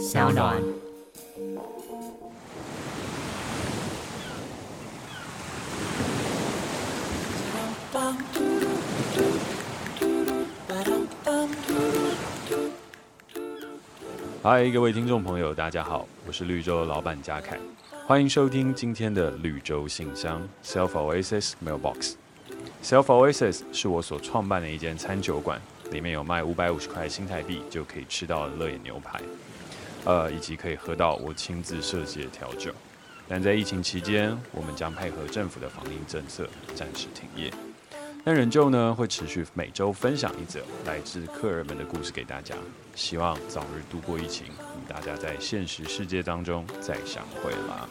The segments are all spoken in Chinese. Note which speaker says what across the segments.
Speaker 1: 小暖。
Speaker 2: 嗨，各位听众朋友，大家好，我是绿洲的老板嘉凯，欢迎收听今天的绿洲信箱 Self Oasis Mailbox。Self Oasis 是我所创办的一间餐酒馆，里面有卖五百五十块新台币就可以吃到的乐野牛排，呃，以及可以喝到我亲自设计的调酒。但在疫情期间，我们将配合政府的防疫政策，暂时停业。但仍旧呢，会持续每周分享一则来自客人们的故事给大家，希望早日度过疫情，与大家在现实世界当中再相会啦。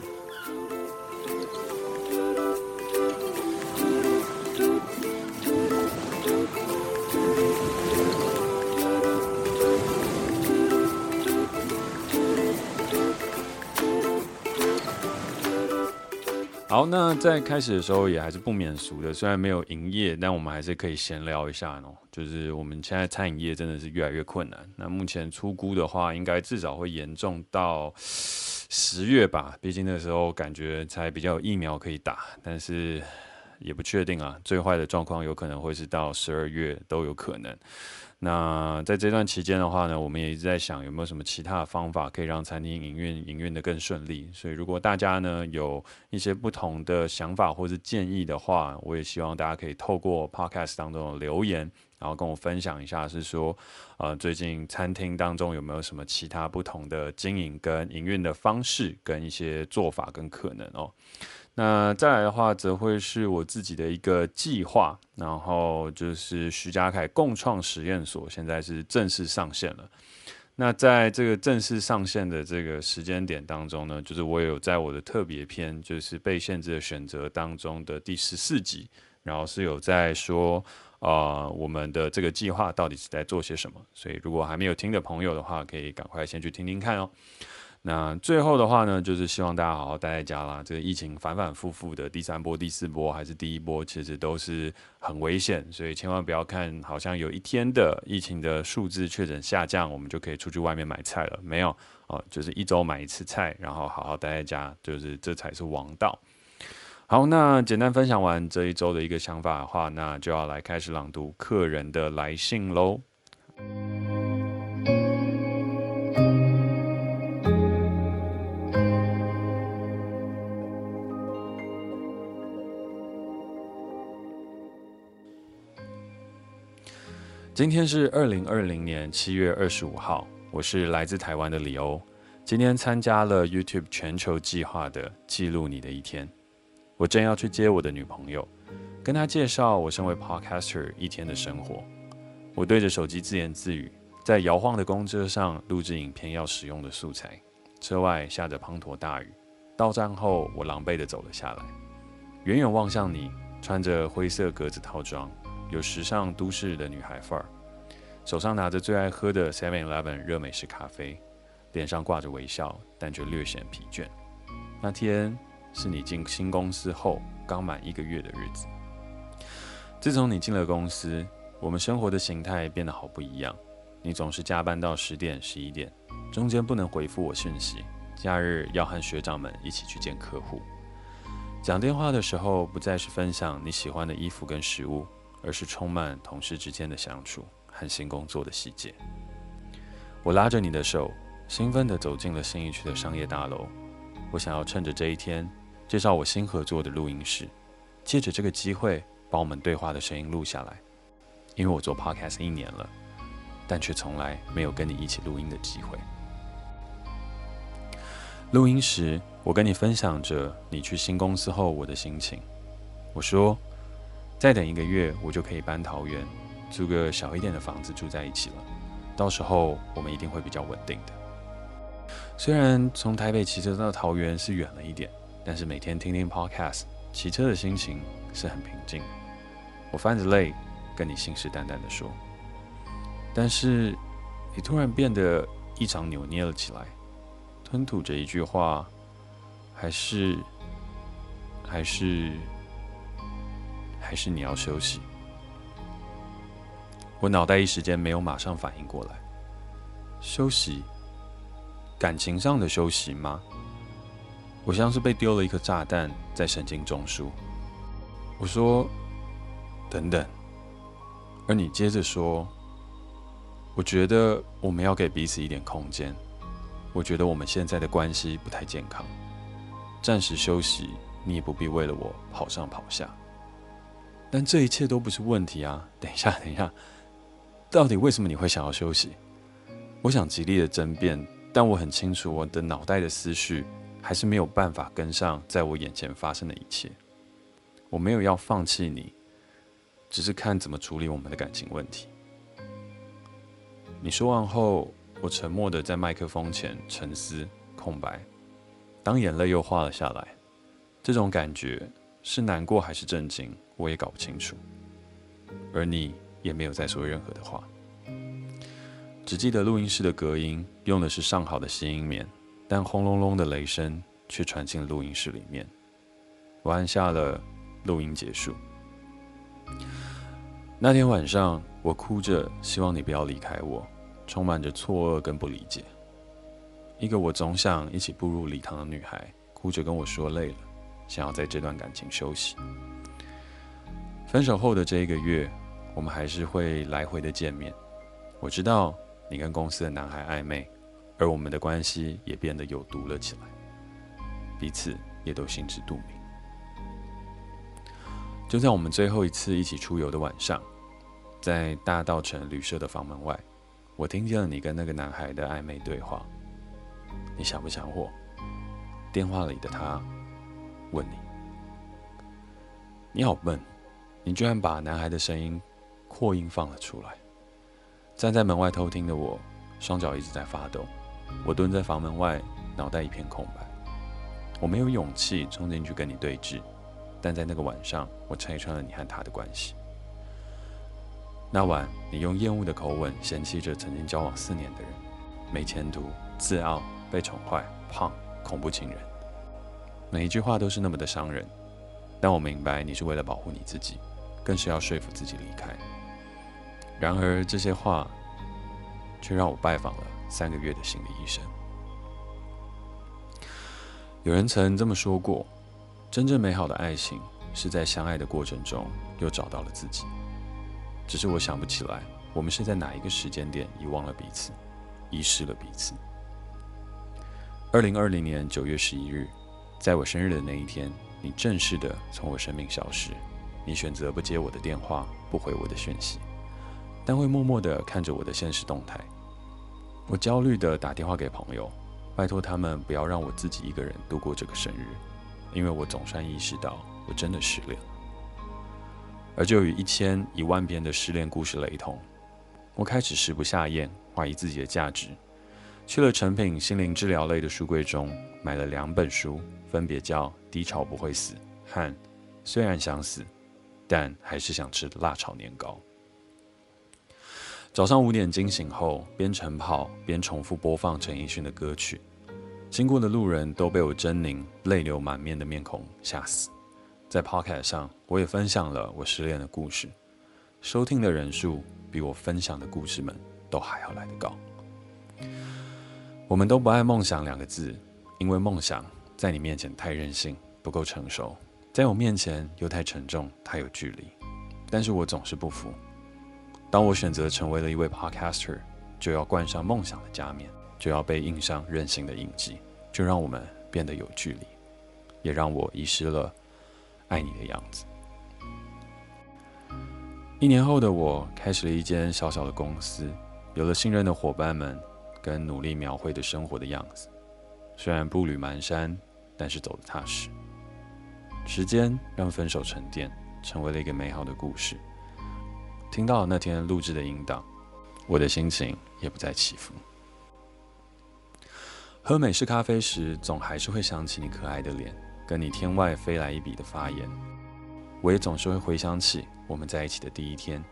Speaker 2: 好，那在开始的时候也还是不免俗的，虽然没有营业，但我们还是可以闲聊一下哦。就是我们现在餐饮业真的是越来越困难。那目前出估的话，应该至少会严重到十月吧。毕竟那时候感觉才比较有疫苗可以打，但是也不确定啊。最坏的状况有可能会是到十二月都有可能。那在这段期间的话呢，我们也一直在想有没有什么其他的方法可以让餐厅营运营运得更顺利。所以如果大家呢有一些不同的想法或是建议的话，我也希望大家可以透过 Podcast 当中的留言，然后跟我分享一下，是说呃最近餐厅当中有没有什么其他不同的经营跟营运的方式跟一些做法跟可能哦。那再来的话，则会是我自己的一个计划，然后就是徐家凯共创实验所，现在是正式上线了。那在这个正式上线的这个时间点当中呢，就是我有在我的特别篇，就是被限制的选择当中的第十四集，然后是有在说，呃，我们的这个计划到底是在做些什么。所以如果还没有听的朋友的话，可以赶快先去听听看哦。那最后的话呢，就是希望大家好好待在家啦。这个疫情反反复复的，第三波、第四波还是第一波，其实都是很危险，所以千万不要看好像有一天的疫情的数字确诊下降，我们就可以出去外面买菜了。没有哦，就是一周买一次菜，然后好好待在家，就是这才是王道。好，那简单分享完这一周的一个想法的话，那就要来开始朗读客人的来信喽。今天是二零二零年七月二十五号，我是来自台湾的李欧，今天参加了 YouTube 全球计划的记录你的一天。我正要去接我的女朋友，跟她介绍我身为 Podcaster 一天的生活。我对着手机自言自语，在摇晃的公车上录制影片要使用的素材。车外下着滂沱大雨，到站后我狼狈地走了下来，远远望向你，穿着灰色格子套装。有时尚都市的女孩范儿，手上拿着最爱喝的 Seven Eleven 热美式咖啡，脸上挂着微笑，但却略显疲倦。那天是你进新公司后刚满一个月的日子。自从你进了公司，我们生活的形态变得好不一样。你总是加班到十点、十一点，中间不能回复我讯息，假日要和学长们一起去见客户。讲电话的时候，不再是分享你喜欢的衣服跟食物。而是充满同事之间的相处和新工作的细节。我拉着你的手，兴奋地走进了新一区的商业大楼。我想要趁着这一天，介绍我新合作的录音室，借着这个机会把我们对话的声音录下来。因为我做 Podcast 一年了，但却从来没有跟你一起录音的机会。录音时，我跟你分享着你去新公司后我的心情。我说。再等一个月，我就可以搬桃园，租个小一点的房子住在一起了。到时候我们一定会比较稳定的。虽然从台北骑车到桃园是远了一点，但是每天听听 Podcast，骑车的心情是很平静。我泛着泪跟你信誓旦旦地说，但是你突然变得异常扭捏了起来，吞吐着一句话，还是，还是。还是你要休息？我脑袋一时间没有马上反应过来。休息？感情上的休息吗？我像是被丢了一颗炸弹在神经中枢。我说：“等等。”而你接着说：“我觉得我们要给彼此一点空间。我觉得我们现在的关系不太健康，暂时休息，你也不必为了我跑上跑下。但这一切都不是问题啊！等一下，等一下，到底为什么你会想要休息？我想极力的争辩，但我很清楚，我的脑袋的思绪还是没有办法跟上在我眼前发生的一切。我没有要放弃你，只是看怎么处理我们的感情问题。你说完后，我沉默的在麦克风前沉思空白。当眼泪又滑了下来，这种感觉是难过还是震惊，我也搞不清楚。而你也没有再说任何的话，只记得录音室的隔音用的是上好的吸音棉，但轰隆隆的雷声却传进录音室里面。我按下了。录音结束。那天晚上，我哭着希望你不要离开我，充满着错愕跟不理解。一个我总想一起步入礼堂的女孩，哭着跟我说累了，想要在这段感情休息。分手后的这一个月，我们还是会来回的见面。我知道你跟公司的男孩暧昧，而我们的关系也变得有毒了起来，彼此也都心知肚明。就在我们最后一次一起出游的晚上，在大稻城旅社的房门外，我听见了你跟那个男孩的暧昧对话。你想不想我？电话里的他问你。你好笨，你居然把男孩的声音扩音放了出来。站在门外偷听的我，双脚一直在发抖。我蹲在房门外，脑袋一片空白。我没有勇气冲进去跟你对峙。但在那个晚上，我拆穿了你和他的关系。那晚，你用厌恶的口吻嫌弃着曾经交往四年的人，没前途、自傲、被宠坏、胖、恐怖情人，每一句话都是那么的伤人。但我明白你是为了保护你自己，更是要说服自己离开。然而，这些话却让我拜访了三个月的心理医生。有人曾这么说过。真正美好的爱情是在相爱的过程中又找到了自己。只是我想不起来，我们是在哪一个时间点遗忘了彼此，遗失了彼此。二零二零年九月十一日，在我生日的那一天，你正式的从我生命消失。你选择不接我的电话，不回我的讯息，但会默默的看着我的现实动态。我焦虑的打电话给朋友，拜托他们不要让我自己一个人度过这个生日。因为我总算意识到，我真的失恋了，而就与一千一万遍的失恋故事雷同，我开始食不下咽，怀疑自己的价值，去了诚品心灵治疗类的书柜中，买了两本书，分别叫《低潮不会死》和《虽然想死，但还是想吃辣炒年糕》。早上五点惊醒后，边晨跑边重复播放陈奕迅的歌曲。经过的路人都被我狰狞、泪流满面的面孔吓死。在 Pocket 上，我也分享了我失恋的故事，收听的人数比我分享的故事们都还要来得高。我们都不爱“梦想”两个字，因为梦想在你面前太任性，不够成熟；在我面前又太沉重，太有距离。但是我总是不服。当我选择成为了一位 Podcaster，就要冠上梦想的加冕。就要被印上任性的印记，就让我们变得有距离，也让我遗失了爱你的样子。一年后的我，开始了一间小小的公司，有了信任的伙伴们，跟努力描绘的生活的样子。虽然步履蹒跚，但是走得踏实。时间让分手沉淀，成为了一个美好的故事。听到那天录制的音档，我的心情也不再起伏。喝美式咖啡时，总还是会想起你可爱的脸，跟你天外飞来一笔的发言。我也总是会回想起我们在一起的第一天，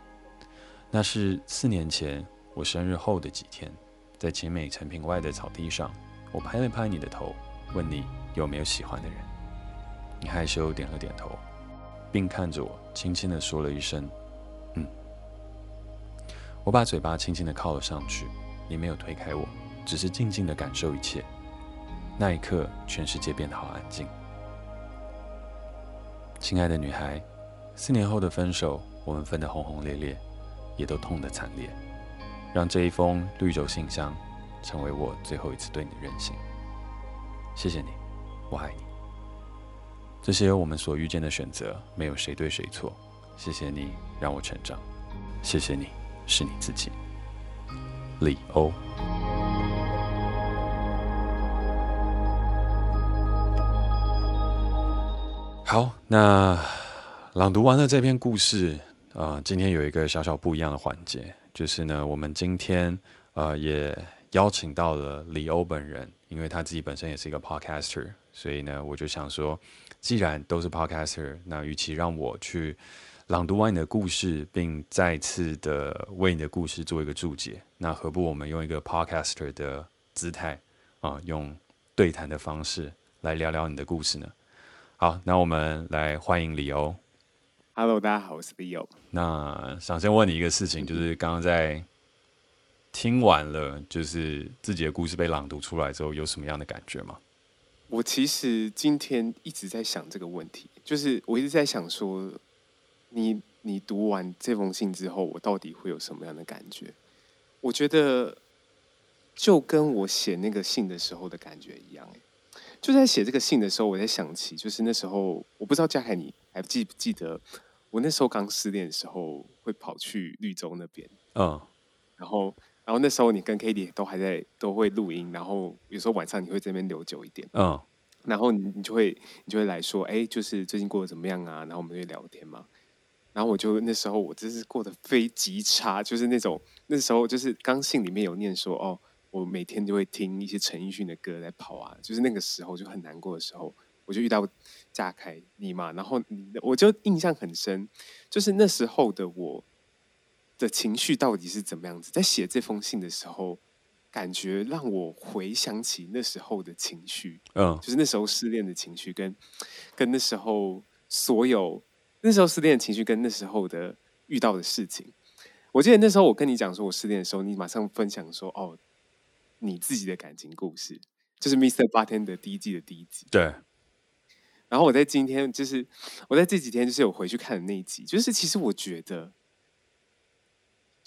Speaker 2: 那是四年前我生日后的几天，在勤美诚品外的草地上，我拍了拍你的头，问你有没有喜欢的人。你害羞点了点头，并看着我，轻轻地说了一声：“嗯。”我把嘴巴轻轻的靠了上去，你没有推开我。只是静静的感受一切。那一刻，全世界变得好安静。亲爱的女孩，四年后的分手，我们分得轰轰烈烈，也都痛得惨烈。让这一封绿洲信箱成为我最后一次对你的任性。谢谢你，我爱你。这些我们所遇见的选择，没有谁对谁错。谢谢你让我成长，谢谢你是你自己。李欧。好，那朗读完了这篇故事，啊、今天有一个小小不一样的环节，就是呢，我们今天呃也邀请到了李欧本人，因为他自己本身也是一个 podcaster，所以呢，我就想说，既然都是 podcaster，那与其让我去朗读完你的故事，并再次的为你的故事做一个注解，那何不我们用一个 podcaster 的姿态啊、呃，用对谈的方式来聊聊你的故事呢？好，那我们来欢迎李欧。
Speaker 1: Hello，大家好，我是李欧。
Speaker 2: 那想先问你一个事情，就是刚刚在听完了，就是自己的故事被朗读出来之后，有什么样的感觉吗？
Speaker 1: 我其实今天一直在想这个问题，就是我一直在想说，你你读完这封信之后，我到底会有什么样的感觉？我觉得就跟我写那个信的时候的感觉一样，就在写这个信的时候，我在想起，就是那时候，我不知道嘉凯你还记不记得，我那时候刚失恋的时候，会跑去绿洲那边，嗯，然后，然后那时候你跟 Katie 都还在，都会录音，然后有时候晚上你会这边留久一点，嗯，然后你你就会你就会来说，哎，就是最近过得怎么样啊？然后我们就会聊天嘛，然后我就那时候我真是过得非极差，就是那种那时候就是刚信里面有念说哦。我每天就会听一些陈奕迅的歌在跑啊，就是那个时候就很难过的时候，我就遇到炸开你嘛，然后我就印象很深，就是那时候的我的情绪到底是怎么样子？在写这封信的时候，感觉让我回想起那时候的情绪，嗯，就是那时候失恋的情绪，跟跟那时候所有那时候失恋的情绪，跟那时候的遇到的事情。我记得那时候我跟你讲说我失恋的时候，你马上分享说哦。你自己的感情故事，就是《Mr. Bartender》的第一季的第一集。
Speaker 2: 对。
Speaker 1: 然后我在今天，就是我在这几天，就是有回去看的那一集。就是其实我觉得，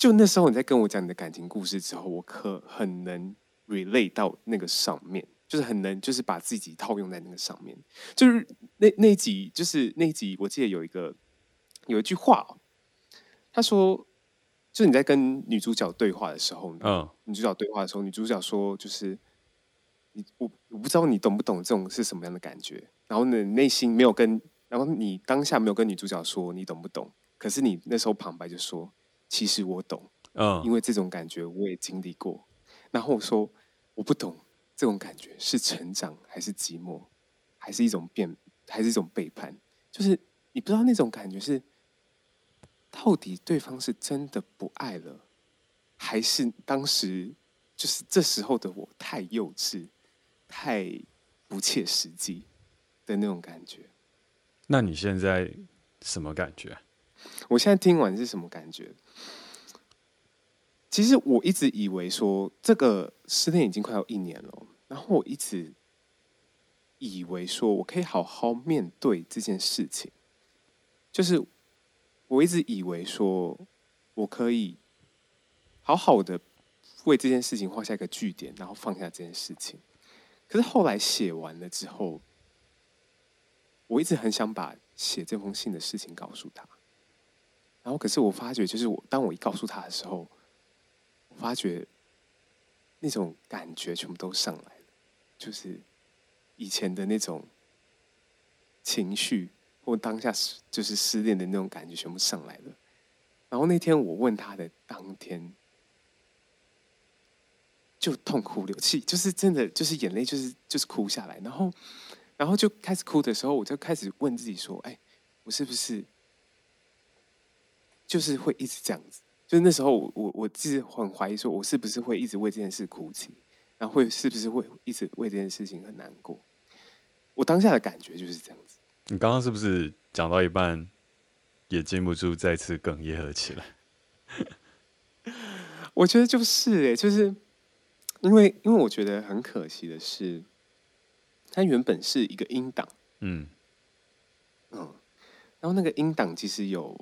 Speaker 1: 就那时候你在跟我讲你的感情故事之后，我可很能 relate 到那个上面，就是很能，就是把自己套用在那个上面。就是那那一集，就是那一集，我记得有一个有一句话哦，他说。就你在跟女主角对话的时候，嗯，女主角对话的时候，女主角说，就是你我我不知道你懂不懂这种是什么样的感觉。然后呢，内心没有跟，然后你当下没有跟女主角说你懂不懂，可是你那时候旁白就说，其实我懂，嗯，因为这种感觉我也经历过。然后我说我不懂这种感觉是成长还是寂寞，还是一种变，还是一种背叛？就是你不知道那种感觉是。到底对方是真的不爱了，还是当时就是这时候的我太幼稚、太不切实际的那种感觉？
Speaker 2: 那你现在什么感觉？
Speaker 1: 我现在听完是什么感觉？其实我一直以为说这个失恋已经快要一年了，然后我一直以为说我可以好好面对这件事情，就是。我一直以为说，我可以好好的为这件事情画下一个句点，然后放下这件事情。可是后来写完了之后，我一直很想把写这封信的事情告诉他。然后，可是我发觉，就是我当我一告诉他的时候，我发觉那种感觉全部都上来了，就是以前的那种情绪。或当下就是失恋的那种感觉全部上来了，然后那天我问他的当天，就痛哭流涕，就是真的就是眼泪就是就是哭下来，然后然后就开始哭的时候，我就开始问自己说：“哎，我是不是就是会一直这样子？就是那时候我我我自己很怀疑，说我是不是会一直为这件事哭泣，然后会是不是会一直为这件事情很难过？我当下的感觉就是这样子。”
Speaker 2: 你刚刚是不是讲到一半，也禁不住再次哽咽了起来？
Speaker 1: 我觉得就是哎，就是因为因为我觉得很可惜的是，它原本是一个音档，
Speaker 2: 嗯
Speaker 1: 嗯，然后那个音档其实有，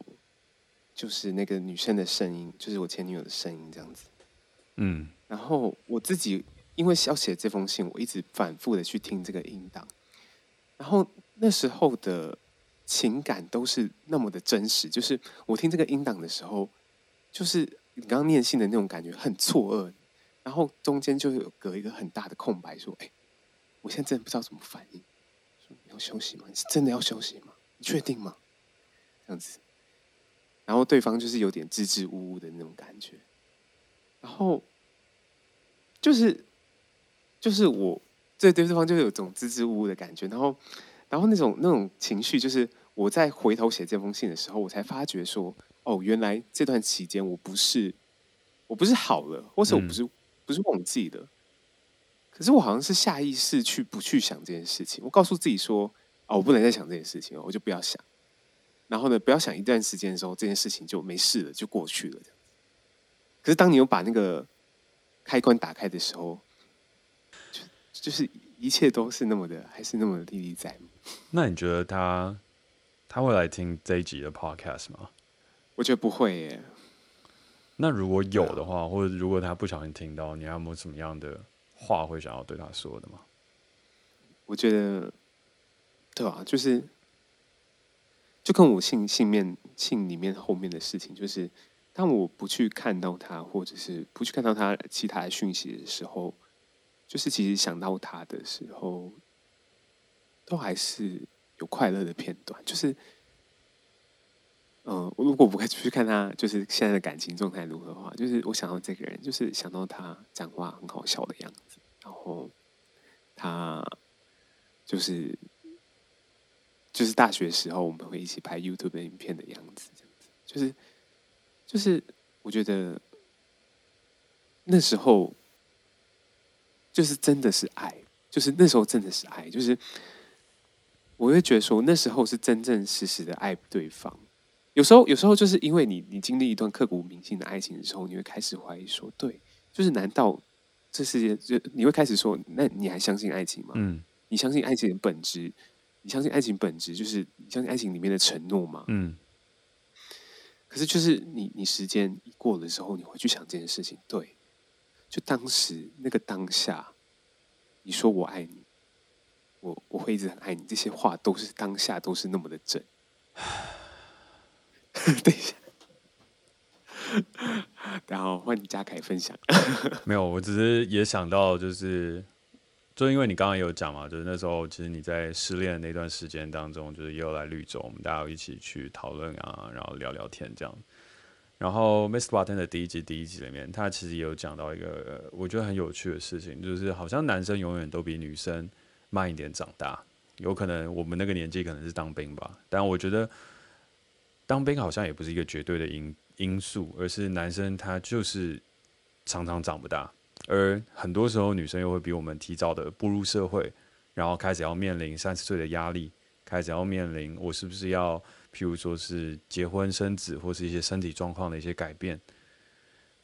Speaker 1: 就是那个女生的声音，就是我前女友的声音这样子，
Speaker 2: 嗯，
Speaker 1: 然后我自己因为要写这封信，我一直反复的去听这个音档，然后那时候的情感都是那么的真实，就是我听这个音档的时候，就是你刚刚念信的那种感觉，很错愕。然后中间就有隔一个很大的空白，说：“哎，我现在真的不知道怎么反应。说你要休息吗？你是真的要休息吗？你确定吗？这样子。然后对方就是有点支支吾吾的那种感觉。然后就是就是我对对方就有种支支吾吾的感觉。然后然后那种那种情绪，就是我在回头写这封信的时候，我才发觉说：哦，原来这段期间我不是我不是好了，或者我不是。嗯”不是忘记的，可是我好像是下意识去不去想这件事情。我告诉自己说：“哦，我不能再想这件事情了，我就不要想。”然后呢，不要想一段时间的时候，这件事情就没事了，就过去了。可是当你有把那个开关打开的时候，就就是一切都是那么的，还是那么的历历在目。
Speaker 2: 那你觉得他他会来听这一集的 podcast 吗？
Speaker 1: 我觉得不会耶。
Speaker 2: 那如果有的话，或者如果他不小心听到，你还有没有什么样的话会想要对他说的吗？
Speaker 1: 我觉得，对啊，就是就跟我信信面信里面后面的事情，就是当我不去看到他，或者是不去看到他其他的讯息的时候，就是其实想到他的时候，都还是有快乐的片段，就是。嗯，我如果不去看他，就是现在的感情状态如何的话，就是我想到这个人，就是想到他讲话很好笑的样子，然后他就是就是大学时候我们会一起拍 YouTube 的影片的样子，这样子，就是就是我觉得那时候就是真的是爱，就是那时候真的是爱，就是我会觉得说那时候是真正实实的爱对方。有时候，有时候就是因为你，你经历一段刻骨铭心的爱情的时候，你会开始怀疑说，对，就是难道这世界就你会开始说，那你还相信爱情吗？嗯，你相信爱情的本质？你相信爱情本质就是你相信爱情里面的承诺吗？嗯。可是，就是你，你时间一过的时候，你会去想这件事情，对，就当时那个当下，你说我爱你，我我会一直很爱你，这些话都是当下都是那么的真。等一下，然后换你嘉凯分享。
Speaker 2: 没有，我只是也想到，就是，就因为你刚刚有讲嘛，就是那时候其实你在失恋的那段时间当中，就是也有来绿洲，我们大家一起去讨论啊，然后聊聊天这样。然后《Mr. Bartender》的第一集第一集里面，他其实也有讲到一个我觉得很有趣的事情，就是好像男生永远都比女生慢一点长大，有可能我们那个年纪可能是当兵吧，但我觉得。当兵好像也不是一个绝对的因因素，而是男生他就是常常长不大，而很多时候女生又会比我们提早的步入社会，然后开始要面临三十岁的压力，开始要面临我是不是要，譬如说是结婚生子，或是一些身体状况的一些改变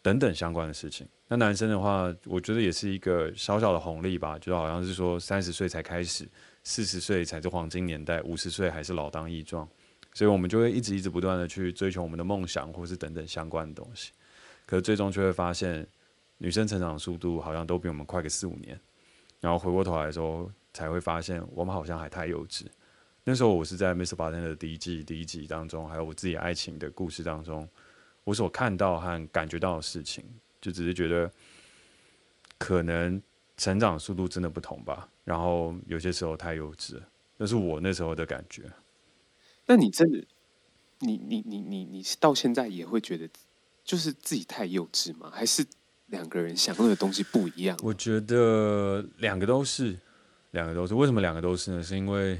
Speaker 2: 等等相关的事情。那男生的话，我觉得也是一个小小的红利吧，就好像是说三十岁才开始，四十岁才是黄金年代，五十岁还是老当益壮。所以，我们就会一直一直不断的去追求我们的梦想，或是等等相关的东西。可是，最终却会发现，女生成长速度好像都比我们快个四五年。然后回过头来的时候，才会发现我们好像还太幼稚。那时候，我是在《Mr. Bartender》的第一季第一集当中，还有我自己爱情的故事当中，我所看到和感觉到的事情，就只是觉得，可能成长速度真的不同吧。然后有些时候太幼稚，那是我那时候的感觉。
Speaker 1: 那你真的，你你你你你到现在也会觉得，就是自己太幼稚吗？还是两个人想要的东西不一样？
Speaker 2: 我觉得两个都是，两个都是。为什么两个都是呢？是因为，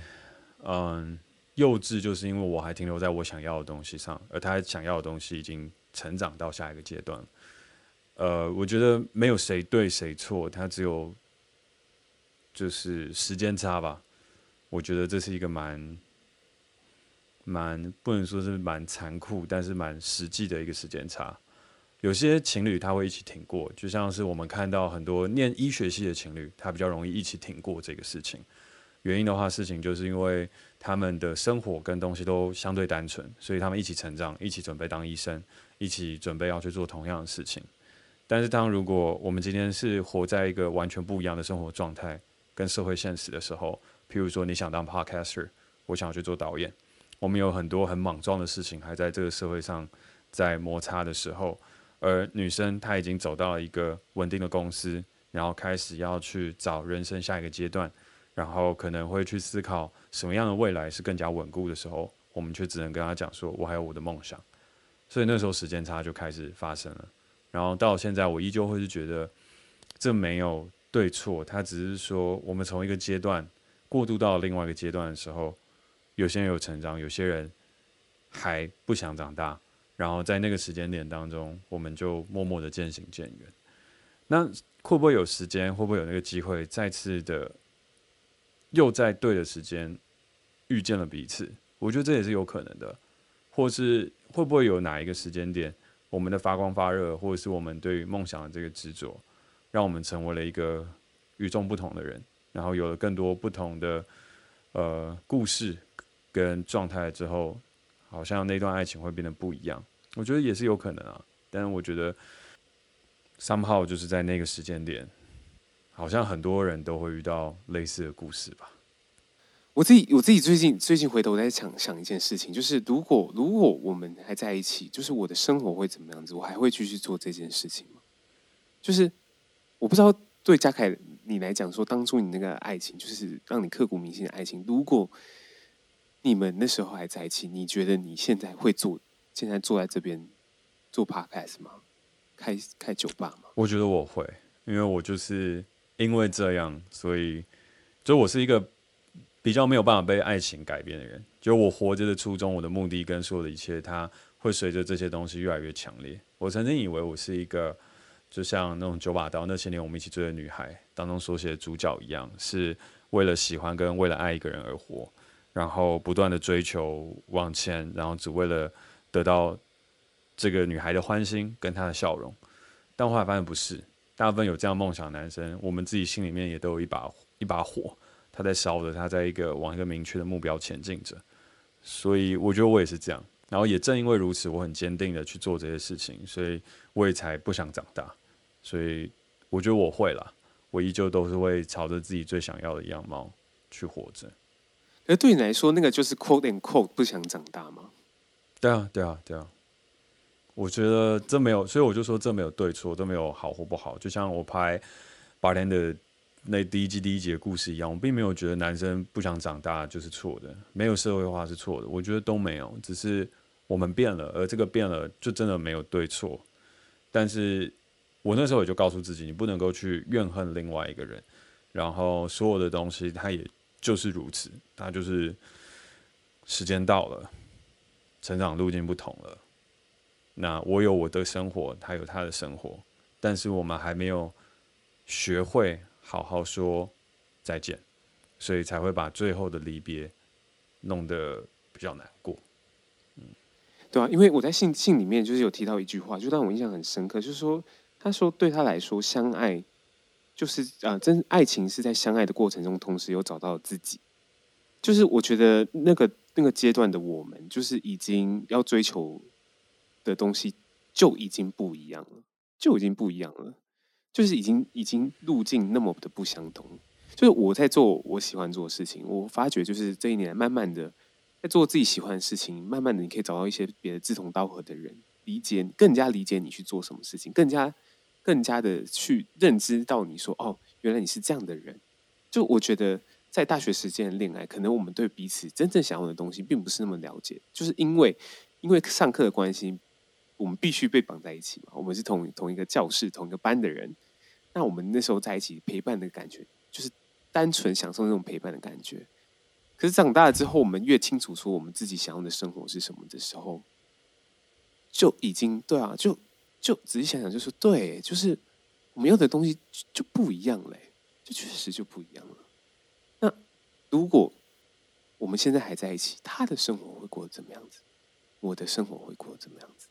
Speaker 2: 嗯，幼稚就是因为我还停留在我想要的东西上，而他想要的东西已经成长到下一个阶段。呃，我觉得没有谁对谁错，他只有就是时间差吧。我觉得这是一个蛮。蛮不能说是蛮残酷，但是蛮实际的一个时间差。有些情侣他会一起挺过，就像是我们看到很多念医学系的情侣，他比较容易一起挺过这个事情。原因的话，事情就是因为他们的生活跟东西都相对单纯，所以他们一起成长，一起准备当医生，一起准备要去做同样的事情。但是，当如果我们今天是活在一个完全不一样的生活状态跟社会现实的时候，譬如说你想当 podcaster，我想要去做导演，我们有很多很莽撞的事情还在这个社会上在摩擦的时候，而女生她已经走到了一个稳定的公司，然后开始要去找人生下一个阶段，然后可能会去思考什么样的未来是更加稳固的时候，我们却只能跟她讲说，我还有我的梦想，所以那时候时间差就开始发生了。然后到现在，我依旧会是觉得这没有对错，它只是说我们从一个阶段过渡到另外一个阶段的时候，有些人有成长，有些人还不想长大。然后在那个时间点当中，我们就默默的渐行渐远。那会不会有时间？会不会有那个机会，再次的又在对的时间遇见了彼此？我觉得这也是有可能的。或是会不会有哪一个时间点？我们的发光发热，或者是我们对于梦想的这个执着，让我们成为了一个与众不同的人，然后有了更多不同的呃故事跟状态之后，好像那段爱情会变得不一样。我觉得也是有可能啊，但是我觉得 somehow 就是在那个时间点，好像很多人都会遇到类似的故事吧。
Speaker 1: 我自己我自己最近最近回头在想想一件事情，就是如果如果我们还在一起，就是我的生活会怎么样子？我还会继续做这件事情吗？就是我不知道对嘉凯你来讲说，当初你那个爱情，就是让你刻骨铭心的爱情，如果你们那时候还在一起，你觉得你现在会做现在坐在这边做 podcast 吗？开开酒吧吗？
Speaker 2: 我觉得我会，因为我就是因为这样，所以就我是一个。比较没有办法被爱情改变的人，就我活着的初衷，我的目的跟所有的一切，它会随着这些东西越来越强烈。我曾经以为我是一个，就像那种九把刀那些年我们一起追的女孩当中所写的主角一样，是为了喜欢跟为了爱一个人而活，然后不断的追求往前，然后只为了得到这个女孩的欢心跟她的笑容。但后来发现不是，大部分有这样梦想的男生，我们自己心里面也都有一把一把火。他在烧着，他在一个往一个明确的目标前进着，所以我觉得我也是这样。然后也正因为如此，我很坚定的去做这些事情，所以我也才不想长大。所以我觉得我会了，我依旧都是会朝着自己最想要的样貌去活着。
Speaker 1: 而对你来说，那个就是 quote and quote 不想长大吗？
Speaker 2: 对啊，对啊，对啊。我觉得这没有，所以我就说这没有对错，都没有好或不好。就像我拍 Bartender 那第一季第一集的故事一样，我并没有觉得男生不想长大就是错的，没有社会化是错的，我觉得都没有，只是我们变了，而这个变了就真的没有对错。但是我那时候也就告诉自己，你不能够去怨恨另外一个人，然后所有的东西它也就是如此，那就是时间到了，成长路径不同了，那我有我的生活，他有他的生活，但是我们还没有学会。好好说再见，所以才会把最后的离别弄得比较难过。
Speaker 1: 嗯，对啊，因为我在信信里面就是有提到一句话，就让我印象很深刻，就是说他说对他来说，相爱就是啊、真爱情是在相爱的过程中，同时又找到自己。就是我觉得那个那个阶段的我们，就是已经要追求的东西就已经不一样了，就已经不一样了。就是已经已经路径那么的不相同，就是我在做我喜欢做的事情，我发觉就是这一年慢慢的在做自己喜欢的事情，慢慢的你可以找到一些别的志同道合的人，理解更加理解你去做什么事情，更加更加的去认知到你说哦，原来你是这样的人。就我觉得在大学时间的恋爱，可能我们对彼此真正想要的东西并不是那么了解，就是因为因为上课的关系。我们必须被绑在一起嘛？我们是同同一个教室、同一个班的人。那我们那时候在一起陪伴的感觉，就是单纯享受那种陪伴的感觉。可是长大了之后，我们越清楚说我们自己想要的生活是什么的时候，就已经对啊，就就仔细想想，就说对，就是我们要的东西就不一样嘞，就确实就不一样了。那如果我们现在还在一起，他的生活会过得怎么样子？我的生活会过得怎么样子？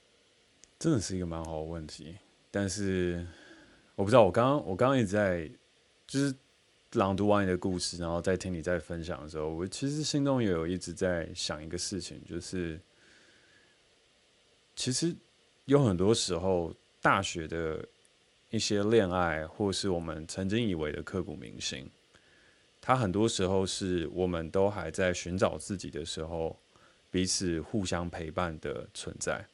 Speaker 2: 真的是一个蛮好的问题，但是我不知道，我刚刚我刚刚一直在就是朗读完你的故事，然后再听你在分享的时候，我其实心中也有一直在想一个事情，就是其实有很多时候大学的一些恋爱，或是我们曾经以为的刻骨铭心，它很多时候是我们都还在寻找自己的时候，彼此互相陪伴的存在。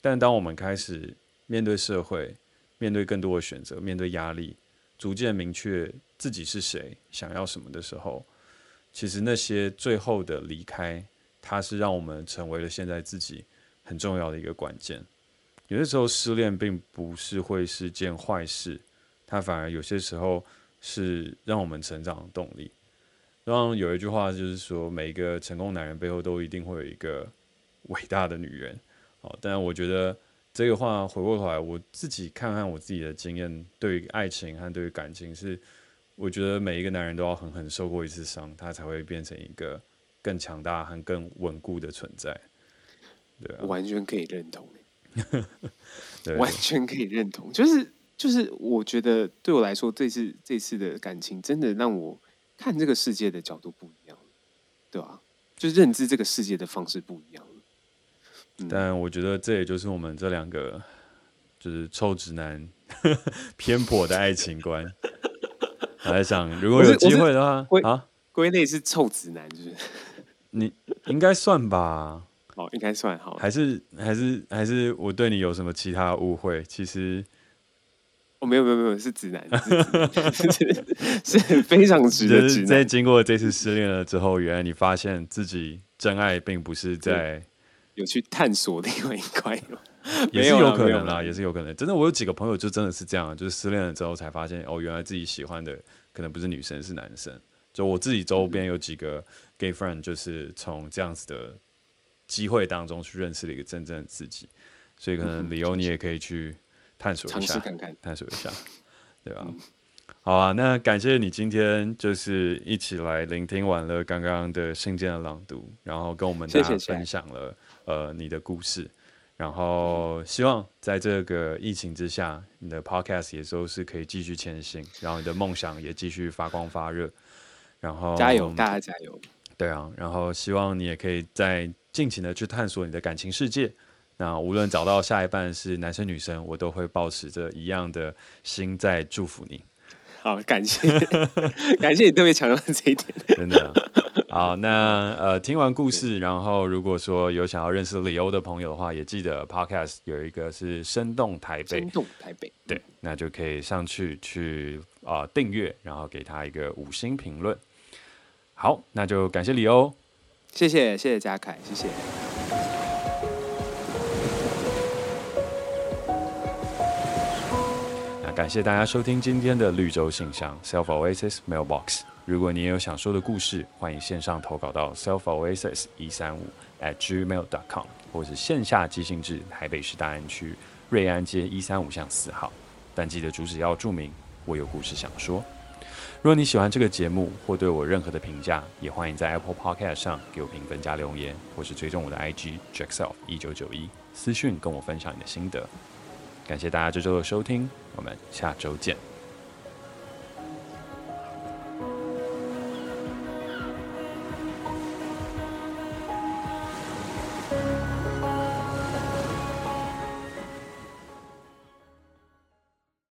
Speaker 2: 但当我们开始面对社会，面对更多的选择，面对压力，逐渐明确自己是谁，想要什么的时候，其实那些最后的离开，它是让我们成为了现在自己很重要的一个关键。有些时候失恋并不是会是件坏事，它反而有些时候是让我们成长的动力。然后有一句话就是说，每一个成功男人背后都一定会有一个伟大的女人。好，但我觉得这个话回过头来，我自己看看我自己的经验，对于爱情和对于感情是，我觉得每一个男人都要狠狠受过一次伤，他才会变成一个更强大和更稳固的存在。对，
Speaker 1: 完全可以认同。对完全可以认同。就是就是，我觉得对我来说，这次这次的感情真的让我看这个世界的角度不一样，对吧？就认知这个世界的方式不一样。
Speaker 2: 但我觉得这也就是我们这两个就是臭直男 偏颇的爱情观。我在想，如果有机会的话，啊，
Speaker 1: 归类是臭直男，就是
Speaker 2: 你应该算吧？
Speaker 1: 哦，应该算好。
Speaker 2: 还是还是还是我对你有什么其他误会？其实，
Speaker 1: 我没有没有没有，是直男，是，是，是非常直的直男。
Speaker 2: 在经过这次失恋了之后，原来你发现自己真爱并不是在。
Speaker 1: 有去探索另外一块，
Speaker 2: 也是有可能啦，也是有可能。真的，我有几个朋友就真的是这样，就是失恋了之后才发现，哦，原来自己喜欢的可能不是女生，是男生。就我自己周边有几个 gay friend，就是从这样子的机会当中去认识了一个真正的自己。所以可能理由你也可以去探索一下，探索一下，对吧？嗯好啊，那感谢你今天就是一起来聆听完了刚刚的信件的朗读，然后跟我们大家分享了呃你的故事，然后希望在这个疫情之下，你的 podcast 也都是可以继续前行，然后你的梦想也继续发光发热，然后
Speaker 1: 加油，大家加油！
Speaker 2: 对啊，然后希望你也可以再尽情的去探索你的感情世界。那无论找到下一半是男生女生，我都会保持着一样的心在祝福你。
Speaker 1: 好，感谢，感谢你特别强调这一点，
Speaker 2: 真的。好，那呃，听完故事，然后如果说有想要认识李欧的朋友的话，也记得 Podcast 有一个是生动台北，
Speaker 1: 生动台北，
Speaker 2: 对，那就可以上去去啊订阅，然后给他一个五星评论。好，那就感谢李欧，
Speaker 1: 谢谢，谢谢嘉凯，谢谢。
Speaker 2: 那感谢大家收听今天的绿洲信箱 Self Oasis Mailbox。如果你也有想说的故事，欢迎线上投稿到 Self Oasis 一三五 at gmail dot com，或是线下寄信至台北市大安区瑞安街一三五巷四号。但记得主旨要注明我有故事想说。如果你喜欢这个节目或对我任何的评价，也欢迎在 Apple Podcast 上给我评分加留言，或是追踪我的 IG Jackself 一九九一私讯跟我分享你的心得。感谢大家这周的收听，我们下周见。